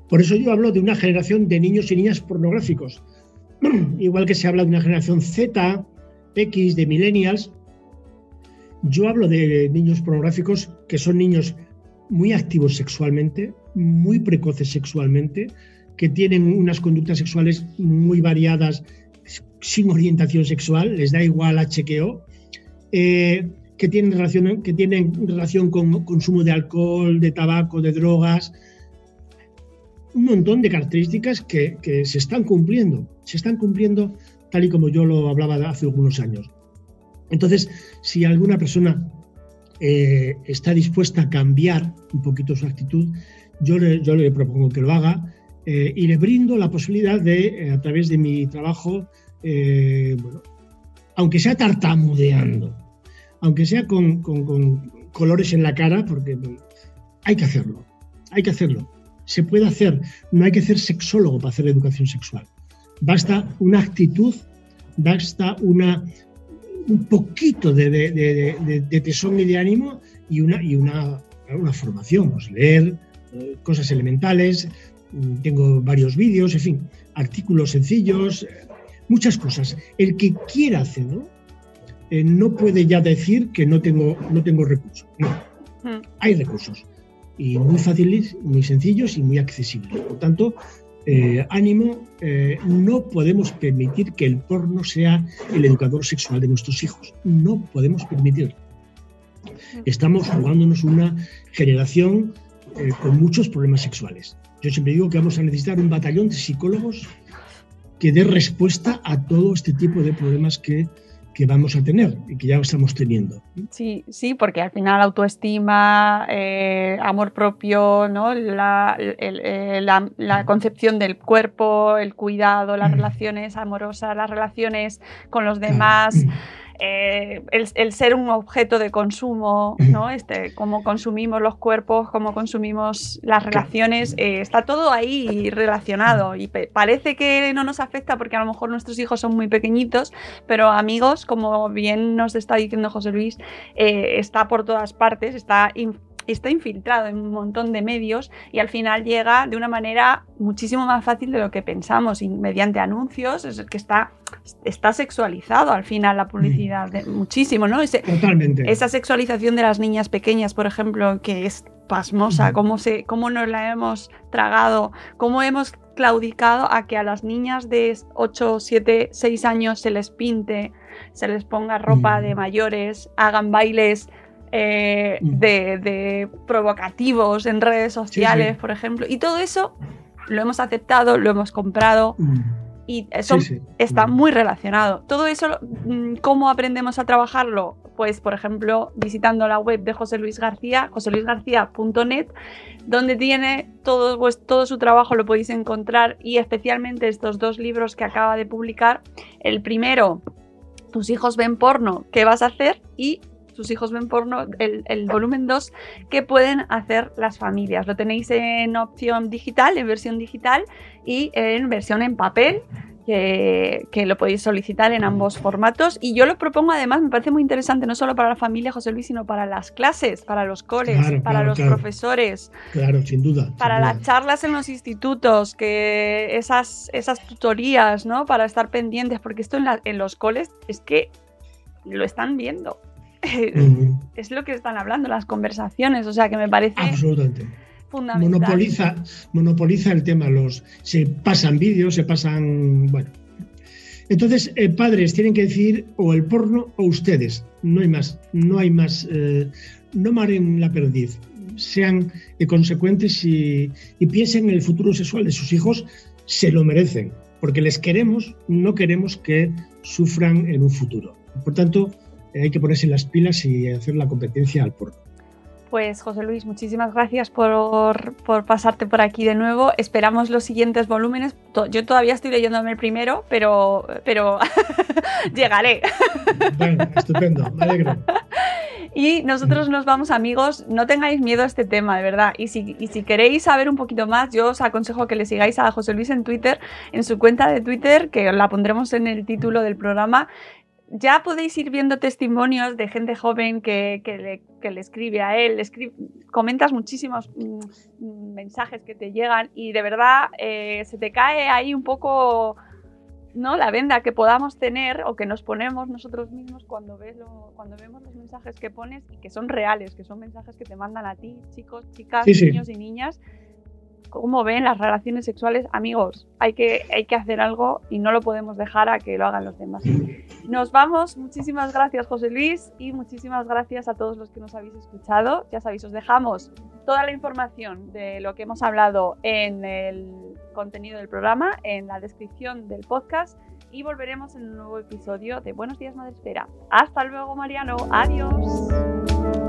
Por eso yo hablo de una generación de niños y niñas pornográficos. Igual que se habla de una generación Z, X, de millennials, yo hablo de niños pornográficos que son niños muy activos sexualmente, muy precoces sexualmente, que tienen unas conductas sexuales muy variadas sin orientación sexual, les da igual a chequeo, eh, que, tienen relación, que tienen relación con consumo de alcohol, de tabaco, de drogas, un montón de características que, se están cumpliendo, se están cumpliendo tal y como yo lo hablaba hace algunos años. Entonces, si alguna persona eh, está dispuesta a cambiar un poquito su actitud, yo le, yo le propongo que lo haga eh, y le brindo la posibilidad de, eh, a través de mi trabajo, bueno, aunque sea tartamudeando, aunque sea con colores en la cara, porque hay que hacerlo, hay que hacerlo se puede hacer. No hay que ser sexólogo para hacer educación sexual. Basta una actitud, basta una un poquito de, de, tesón y de ánimo y una, y una, una formación, pues leer eh, cosas elementales, mm, tengo varios vídeos, en fin, artículos sencillos, muchas cosas. El que quiera hacerlo eh, no puede ya decir que no tengo, no tengo recursos. No, hmm. hay recursos. Y muy fáciles, muy sencillos y muy accesibles. Por tanto, eh, ánimo, eh, no podemos permitir que el porno sea el educador sexual de nuestros hijos. No podemos permitirlo. Estamos jugándonos una generación con muchos problemas sexuales. Yo siempre digo que vamos a necesitar un batallón de psicólogos que dé respuesta a todo este tipo de problemas que, que vamos a tener y que ya estamos teniendo.
Sí, sí, porque al final autoestima, eh, amor propio, ¿no? La, eh, la, la, concepción del cuerpo, el cuidado, las mm. relaciones amorosas, las relaciones con los demás. Eh, el, ser un objeto de consumo, ¿no? Este, cómo consumimos los cuerpos, cómo consumimos las relaciones, eh, está todo ahí relacionado y parece que no nos afecta porque a lo mejor nuestros hijos son muy pequeñitos, pero amigos, como bien nos está diciendo José Luis, eh, está por todas partes, está está infiltrado en un montón de medios y al final llega de una manera muchísimo más fácil de lo que pensamos y mediante anuncios es el que está, está sexualizado al final la publicidad mm. muchísimo, ¿no?
Totalmente.
Esa sexualización de las niñas pequeñas, por ejemplo, que es pasmosa, cómo, se, cómo nos la hemos tragado, cómo hemos claudicado a que a las niñas de 8, 7, 6 años se les pinte, se les ponga ropa de mayores, hagan bailes eh, mm. de, provocativos en redes sociales, por ejemplo. Y todo eso lo hemos aceptado, lo hemos comprado. Mm. Y eso está mm. muy relacionado. Todo eso, ¿cómo aprendemos a trabajarlo? Pues, por ejemplo, visitando la web de José Luis García, joseluisgarcía.net, donde tiene todo, pues, todo su trabajo, lo podéis encontrar, y especialmente estos dos libros que acaba de publicar. El primero, tus hijos ven porno, ¿qué vas a hacer? Y sus hijos ven porno, el, volumen 2, que pueden hacer las familias. Lo tenéis en opción digital, en versión digital y en versión en papel. Que, lo podéis solicitar en ambos formatos. Y yo lo propongo además, me parece muy interesante, no solo para la familia José Luis, sino para las clases, para los coles, para los profesores.
Claro, sin duda.
Para las charlas en los institutos, que esas, esas tutorías, ¿no? Para estar pendientes, porque esto en, en los coles es que lo están viendo. Es lo que están hablando, las conversaciones, o sea que me parece
Absolutamente.
fundamental.
Monopoliza, monopoliza el tema, los se pasan vídeos, se pasan, bueno. Entonces, eh, padres tienen que decir o el porno o ustedes, no hay más, no hay más, eh, no maren la perdiz, sean consecuentes y, y piensen en el futuro sexual de sus hijos, se lo merecen, porque les queremos, no queremos que sufran en un futuro. Por tanto, hay que ponerse las pilas y hacer la competencia al porno.
Pues José Luis, muchísimas gracias por, pasarte por aquí de nuevo. Esperamos los siguientes volúmenes. Yo todavía estoy leyéndome el primero, pero, pero llegaré.
Bueno, estupendo, me alegro.
Y nosotros nos vamos, amigos. No tengáis miedo a este tema, de verdad. Y si, y si queréis saber un poquito más, yo os aconsejo que le sigáis a José Luis en Twitter, en su cuenta de Twitter, que la pondremos en el título del programa ya podéis ir viendo testimonios de gente joven que, le, escribe a él, comentas muchísimos mm, mensajes que te llegan y de verdad eh, se te cae ahí un poco ¿no? la venda que podamos tener o que nos ponemos nosotros mismos cuando, ves cuando vemos los mensajes que pones y que son reales, que son mensajes que te mandan a ti, chicos, chicas, niños y niñas cómo ven las relaciones sexuales, amigos, hay que, hay que hacer algo y no lo podemos dejar a que lo hagan los demás. Nos vamos, muchísimas gracias José Luis y muchísimas gracias a todos los que nos habéis escuchado. Ya sabéis, os dejamos toda la información de lo que hemos hablado en el contenido del programa, en la descripción del podcast y volveremos en un nuevo episodio de Buenos días Madre Espera. Hasta luego Mariano, adiós.